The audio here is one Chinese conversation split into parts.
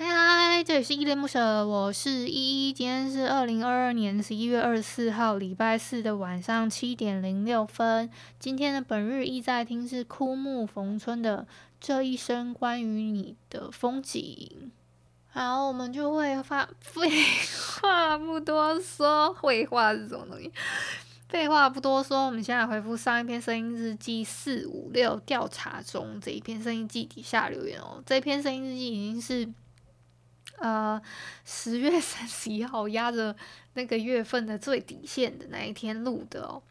嗨嗨，这里是依恋不舍，我是依依。今天是二零二二年十一月二十四号，礼拜四的晚上七点零六分。今天的本日依在听是枯木逢春的这一生关于你的风景。好，我们就会发废话不多说，废话是什么东西？废话不多说，我们先来回复上一篇声音日记四五六调查中这一篇声音记底下留言哦。这篇声音日记已经是。呃，十月三十一号压着那个月份的最底线的那一天录的哦。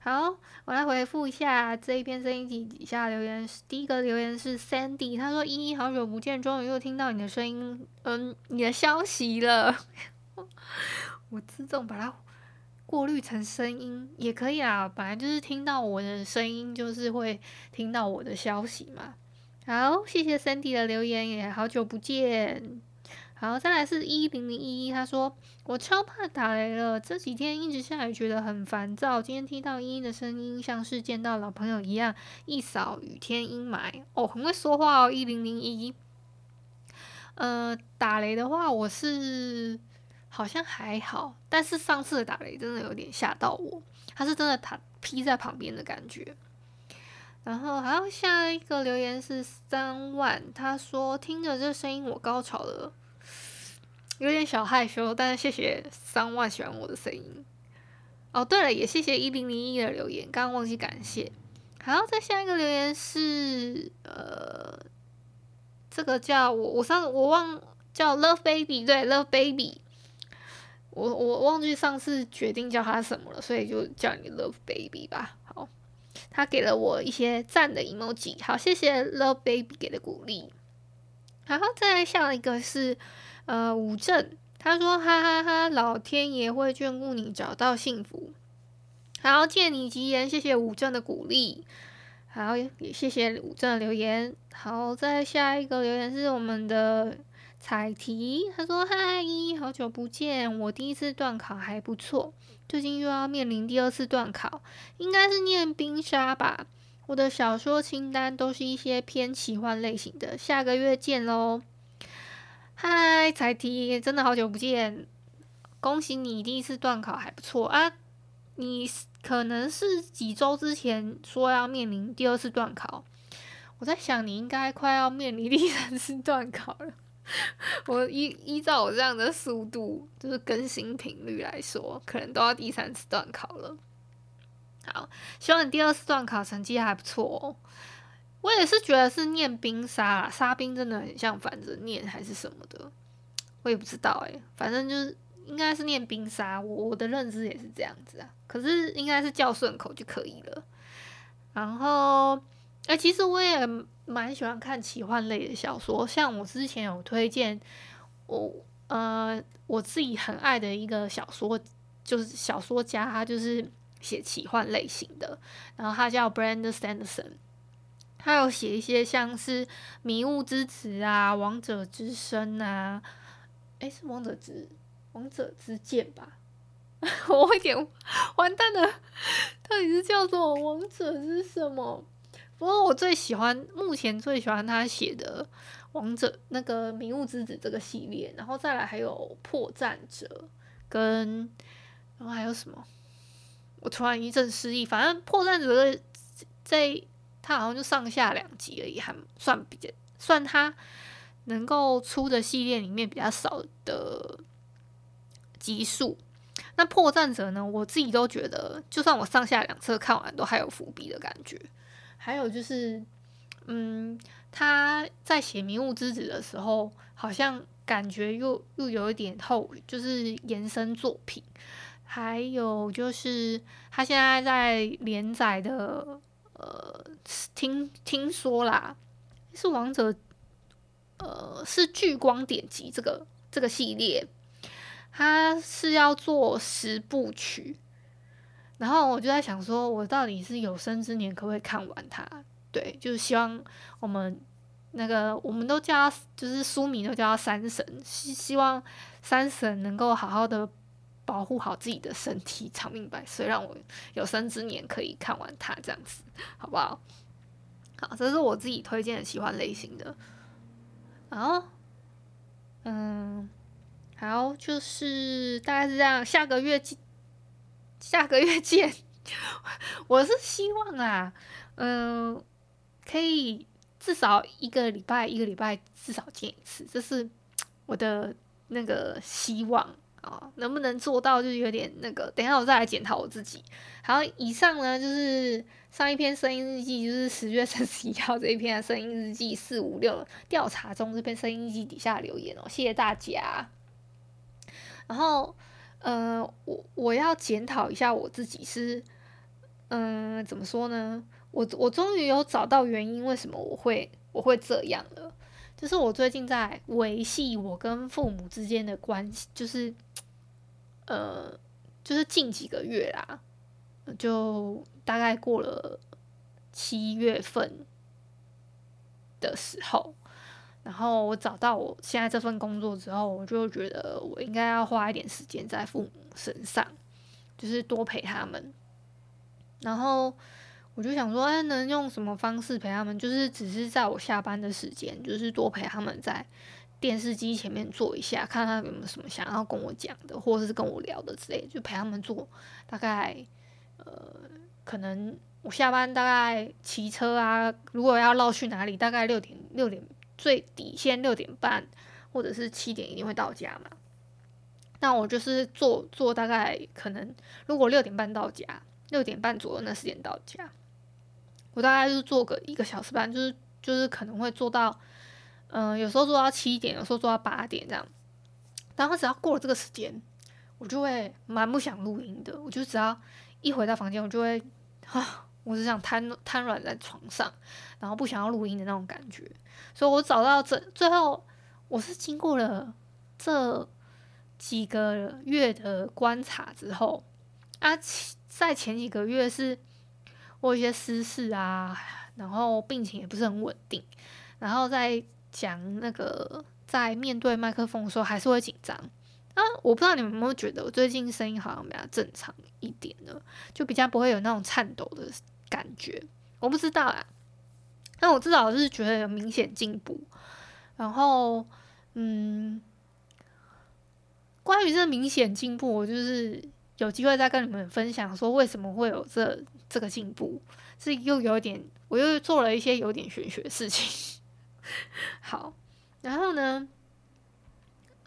好，我来回复一下这一篇声音底底下留言。第一个留言是 Sandy，他说：“依依，好久不见，终于又听到你的声音，嗯，你的消息了。”我自动把它过滤成声音也可以啊，本来就是听到我的声音，就是会听到我的消息嘛。好，谢谢 Sandy 的留言，也好久不见。好，再来是一零零一一，他说我超怕打雷了，这几天一直下雨，觉得很烦躁。今天听到依依的声音，像是见到老朋友一样，一扫雨天阴霾。哦，很会说话哦，一零零一一。呃，打雷的话，我是好像还好，但是上次的打雷真的有点吓到我，他是真的他劈在旁边的感觉。然后还有下一个留言是三万，他说听着这声音我高潮了。有点小害羞，但是谢谢三万喜欢我的声音。哦，对了，也谢谢一零零一的留言，刚刚忘记感谢。好，再下一个留言是呃，这个叫我我上我忘叫 Love Baby，对 Love Baby，我我忘记上次决定叫他什么了，所以就叫你 Love Baby 吧。好，他给了我一些赞的 emoji，好，谢谢 Love Baby 给的鼓励。然后再来下一个是。呃，武正他说：“哈哈哈，老天爷会眷顾你，找到幸福。”好，借你吉言，谢谢武正的鼓励。好，也谢谢武正的留言。好，再下一个留言是我们的彩提，他说：“嗨，好久不见，我第一次段考还不错，最近又要面临第二次段考，应该是念冰沙吧。我的小说清单都是一些偏奇幻类型的，下个月见喽。”嗨，彩提，真的好久不见！恭喜你第一次段考还不错啊！你可能是几周之前说要面临第二次段考，我在想你应该快要面临第三次段考了。我依依照我这样的速度，就是更新频率来说，可能都要第三次段考了。好，希望你第二次段考成绩还不错哦。我也是觉得是念冰沙啦，沙冰真的很像反着念还是什么的，我也不知道诶，反正就是应该是念冰沙，我我的认知也是这样子啊。可是应该是叫顺口就可以了。然后，哎、其实我也蛮喜欢看奇幻类的小说，像我之前有推荐我呃我自己很爱的一个小说，就是小说家，他就是写奇幻类型的，然后他叫 Brandon Sanderson。他有写一些像是《迷雾之子》啊，《王者之声》啊，诶，是王者之《王者之剑》吧？我有点完蛋了，到底是叫做《王者是什么》？不过我最喜欢，目前最喜欢他写的《王者》那个《迷雾之子》这个系列，然后再来还有《破绽者》跟，然后还有什么？我突然一阵失忆，反正《破绽者》在。他好像就上下两集而已，还算比较算他能够出的系列里面比较少的集数。那破绽者呢？我自己都觉得，就算我上下两册看完，都还有伏笔的感觉。还有就是，嗯，他在写《迷雾之子》的时候，好像感觉又又有一点后，就是延伸作品。还有就是他现在在连载的，听听说啦，是王者，呃，是聚光典籍这个这个系列，他是要做十部曲。然后我就在想说，我到底是有生之年可不可以看完它？对，就是希望我们那个我们都叫他，就是书迷都叫他山神，希希望山神能够好好的保护好自己的身体，长命百岁，让我有生之年可以看完它，这样子，好不好？好，这是我自己推荐的喜欢类型的。然后，嗯，好，就是大概是这样，下个月见下个月见，我是希望啊，嗯，可以至少一个礼拜一个礼拜至少见一次，这是我的那个希望啊、能不能做到，就是有点那个。等一下我再来检讨我自己。好，以上呢就是上一篇声音日记，就是十月三十一号这一篇声音日记四五六调查中这篇声音日记底下留言哦，谢谢大家。然后。嗯、呃，我我要检讨一下我自己是，嗯、怎么说呢？我我终于有找到原因，为什么我会我会这样了。就是我最近在维系我跟父母之间的关系，就是，呃，就是近几个月啦，就大概过了七月份的时候。然后我找到我现在这份工作之后，我就觉得我应该要花一点时间在父母身上，就是多陪他们。然后我就想说，哎，能用什么方式陪他们？就是只是在我下班的时间，就是多陪他们在电视机前面坐一下，看他有没有什么想要跟我讲的，或者是跟我聊的之类，就陪他们坐。大概呃，可能我下班大概骑车啊，如果要绕去哪里，大概六点六点。最底线六点半或者是七点一定会到家嘛？那我就是坐坐大概可能，如果六点半到家，六点半左右那时间到家，我大概就是坐个一个小时半，就是就是可能会坐到，嗯、有时候做到七点，有时候做到八点这样。然后只要过了这个时间，我就会蛮不想录音的。我就只要一回到房间，我就会啊。我只想瘫瘫软在床上，然后不想要录音的那种感觉，所以我找到这最后，我是经过了这几个月的观察之后，啊，在前几个月是我有一些私事啊，然后病情也不是很稳定，然后在讲那个在面对麦克风的时候还是会紧张啊，我不知道你们有没有觉得我最近声音好像比较正常一点了，就比较不会有那种颤抖的。感觉我不知道啊，但我至少是觉得有明显进步。然后，嗯，关于这明显进步，我就是有机会再跟你们分享，说为什么会有这这个进步，是又有点，我又做了一些有点玄学的事情。好，然后呢，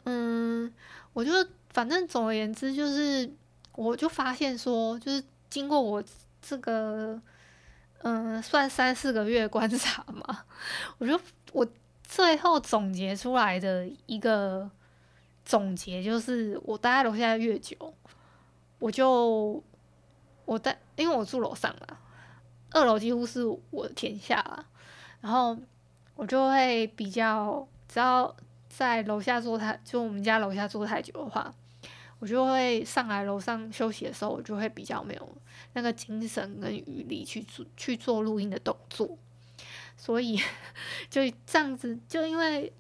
嗯，我就反正总而言之，就是我就发现说，就是经过我这个。嗯，算三四个月观察嘛，我就我最后总结出来的一个总结就是，我待在楼下越久，我就我待，因为我住楼上嘛，二楼几乎是我的天下了，然后我就会比较，只要在楼下坐太，就我们家楼下坐太久的话。我就会上来楼上休息的时候，我就会比较没有那个精神跟余力去做去做录音的动作，所以就这样子，就因为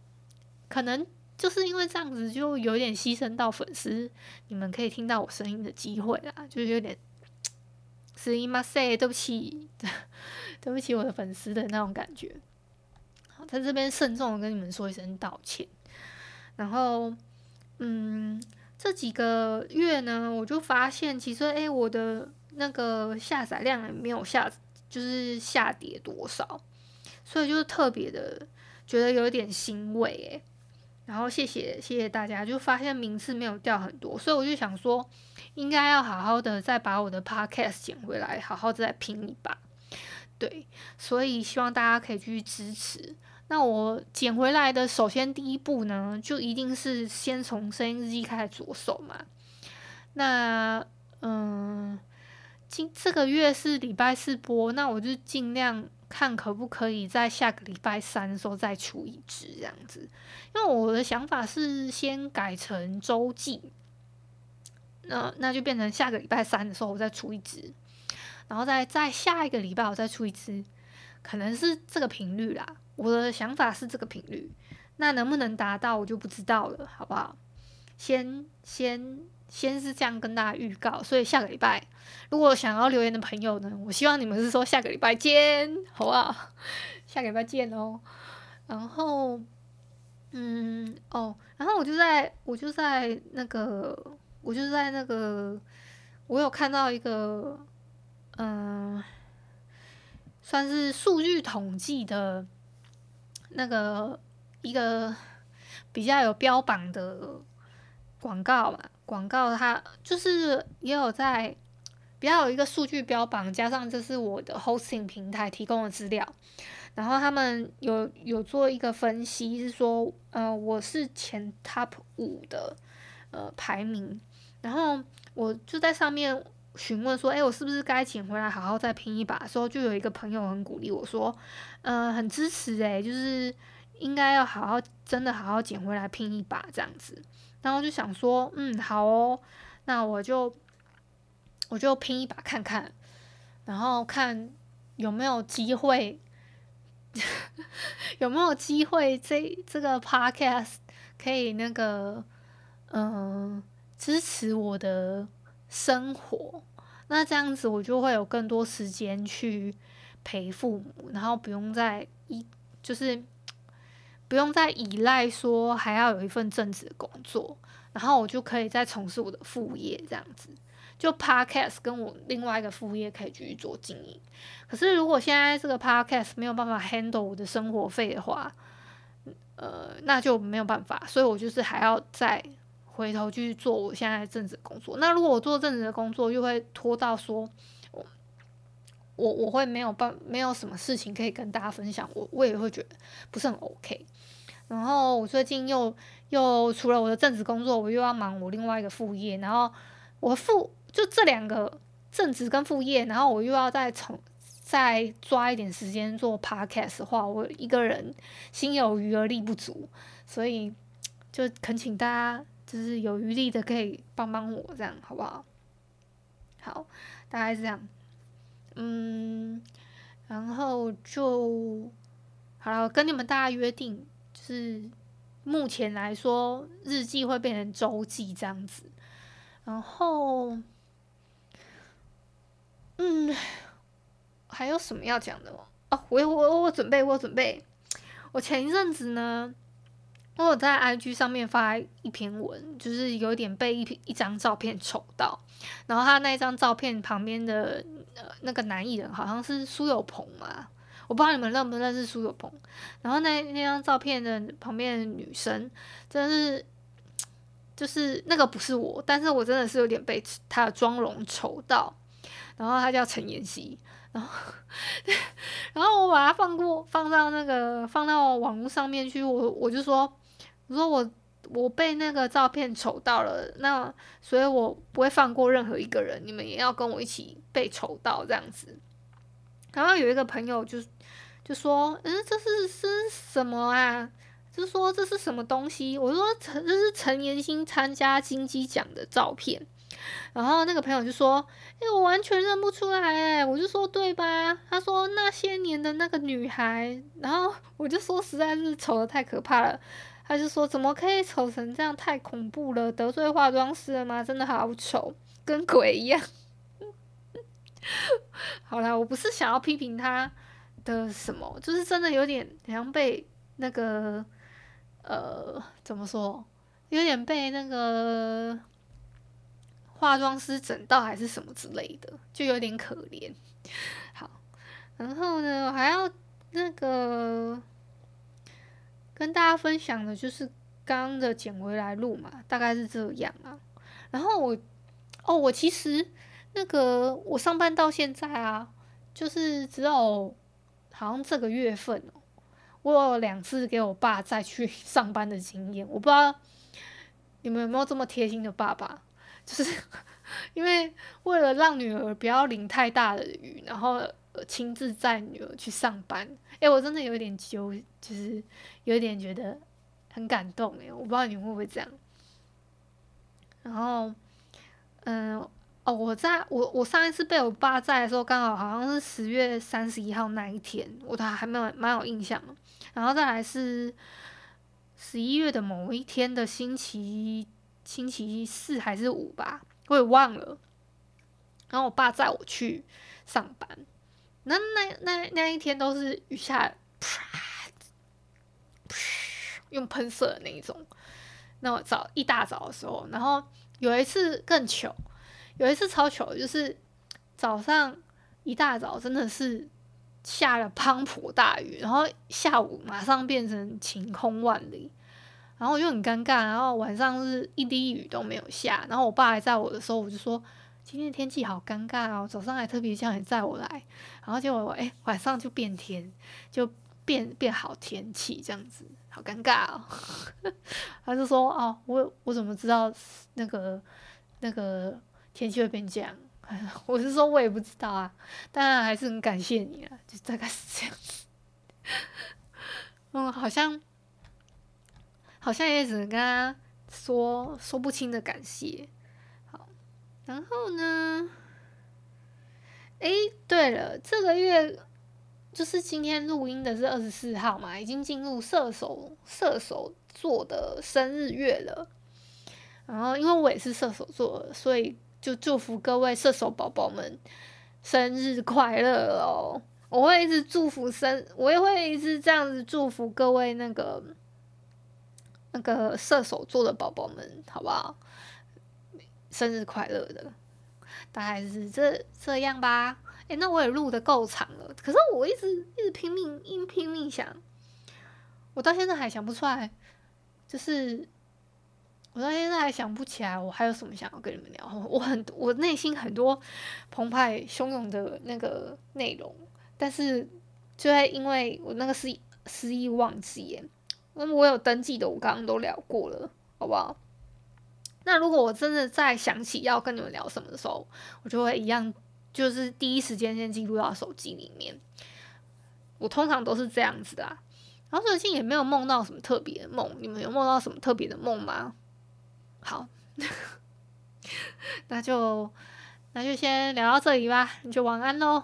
可能就是因为这样子，就有点牺牲到粉丝你们可以听到我声音的机会啦，就是有点すいません，对不起，对不起我的粉丝的那种感觉。 在这边慎重的跟你们说一声道歉，然后嗯。这几个月呢，我就发现其实，哎，我的那个下载量也没有下，就是下跌多少，所以就是特别的觉得有一点欣慰，哎，然后谢谢谢谢大家，就发现名次没有掉很多，所以我就想说，应该要好好的再把我的 podcast 捡回来，好好再拼一把，对，所以希望大家可以继续支持。那我捡回来的，首先第一步呢，就一定是先从声音日记开始着手嘛。那嗯，今这个月是礼拜四播，那我就尽量看可不可以在下个礼拜三的时候再出一支这样子。因为我的想法是先改成周记，那那就变成下个礼拜三的时候我再出一支，然后再再下一个礼拜我再出一支，可能是这个频率啦。我的想法是这个频率，那能不能达到我就不知道了，好不好？先先先是这样跟大家预告，所以下个礼拜如果想要留言的朋友呢，我希望你们是说下个礼拜见，好不好？下个礼拜见哦。然后，嗯，哦，然后我就在我就在那个我就在那个我有看到一个嗯，算是数据统计的。那个一个比较有标榜的广告嘛，广告它就是也有在比较有一个数据标榜，加上这是我的 hosting 平台提供的资料，然后他们有有做一个分析，是说呃我是前 top 五的呃排名，然后我就在上面询问说，哎，我是不是该捡回来好好再拼一把？的时候就有一个朋友很鼓励我说。嗯、呃，很支持诶，就是应该要好好，真的好好捡回来拼一把这样子。然后就想说，嗯，好哦，那我就我就拼一把看看，然后看有没有机会，有没有机会这这个 podcast 可以那个嗯、支持我的生活。那这样子我就会有更多时间去。陪父母，然后不用再依，就是不用再依赖说还要有一份正职工作，然后我就可以再从事我的副业，这样子，就 podcast 跟我另外一个副业可以继续做经营。可是如果现在这个 podcast 没有办法 handle 我的生活费的话，呃，那就没有办法，所以我就是还要再回头去做我现在正职工作。那如果我做正职的工作，又会拖到说。我我会没有办没有什么事情可以跟大家分享，我我也会觉得不是很 OK。然后我最近又又除了我的正职工作，我又要忙我另外一个副业。然后我副就这两个正职跟副业，然后我又要再从再抓一点时间做 Podcast 的话，我一个人心有余而力不足，所以就恳请大家就是有余力的可以帮帮我，这样好不好？好，大概是这样。嗯，然后就好了，跟你们大家约定，就是目前来说，日记会变成周记这样子。然后，嗯，还有什么要讲的吗？哦，我我我准备，我准备。我前一阵子呢，我有在 IG 上面发一篇文，就是有点被一一张照片丑到，然后他那张照片旁边的。呃，那个男艺人好像是苏有朋嘛，我不知道你们认不认识苏有朋。然后那那张照片的旁边的女生，真的是，就是那个不是我，但是我真的是有点被他的妆容丑到。然后他叫陈妍希，然后然后我把他放过放到那个放到网络上面去，我我就说，我说我。我被那个照片丑到了，那所以我不会放过任何一个人，你们也要跟我一起被丑到这样子。然后有一个朋友就就说：“嗯，这是是什么啊？就说这是什么东西？”我说：“陈，这是陈妍希参加金鸡奖的照片。”然后那个朋友就说：“哎，我完全认不出来。”哎，我就说：“对吧？”他说：“那些年的那个女孩。”然后我就说：“实在是丑得太可怕了。”他就说：“怎么可以丑成这样？太恐怖了！得罪化妆师了吗？真的好丑，跟鬼一样。”好啦，我不是想要批评他的什么，就是真的有点好像被那个呃，怎么说？有点被那个化妆师整到，还是什么之类的，就有点可怜。好，然后呢，我还要那个。跟大家分享的就是刚刚的捡回来录嘛，大概是这样啊。然后我，哦，我其实那个我上班到现在啊，就是只有好像这个月份哦，我有两次给我爸再去上班的经验，我不知道你们有没有这么贴心的爸爸，就是 因为为了让女儿不要淋太大的雨，然后亲自载女儿去上班。诶，我真的有一点揪，就是有点觉得很感动诶，我不知道你们会不会这样。然后，嗯。哦，我在我我上一次被我爸载的时候，刚好好像是十月三十一号那一天，我都还没有蛮有印象。然后再来是十一月的某一天的星期星期四还是五吧，我也忘了。然后我爸载我去上班，那那那那一天都是雨下，啪用喷射的那一种。那我早一大早的时候，然后有一次更糗。有一次超糗，就是早上一大早真的是下了滂沱大雨，然后下午马上变成晴空万里，然后我就很尴尬，然后晚上是一滴雨都没有下，然后我爸还在我的时候，我就说今天天气好尴尬哦，早上还特别叫你载我来，然后结果哎晚上就变天，就变变好天气这样子，好尴尬哦。他就说哦，我我怎么知道那个那个。天气会变这样，我是说，我也不知道啊。当然还是很感谢你了，就大概是这样子。嗯，好像好像也只能跟他说说不清的感谢。好，然后呢？诶，对了，这个月就是今天录音的是二十四号嘛，已经进入射手射手座的生日月了。然后，因为我也是射手座，所以。就祝福各位射手宝宝们生日快乐哦！我会一直祝福生，我也会一直这样子祝福各位那个那个射手座的宝宝们，好不好？生日快乐的，大概是这这样吧。诶，那我也录的够长了，可是我一直一直拼命，一拼命想，我到现在还想不出来，就是。我到现在还想不起来，我还有什么想要跟你们聊？我很，我内心很多澎湃汹涌的那个内容，但是就在因为我那个失失忆忘记，那么我有登记的，我刚刚都聊过了，好不好？那如果我真的再想起要跟你们聊什么的时候，我就会一样，就是第一时间先记录到手机里面。我通常都是这样子的啊，然后最近也没有梦到什么特别的梦，你们有梦到什么特别的梦吗？好，那就那就先聊到这里吧，你就晚安喽。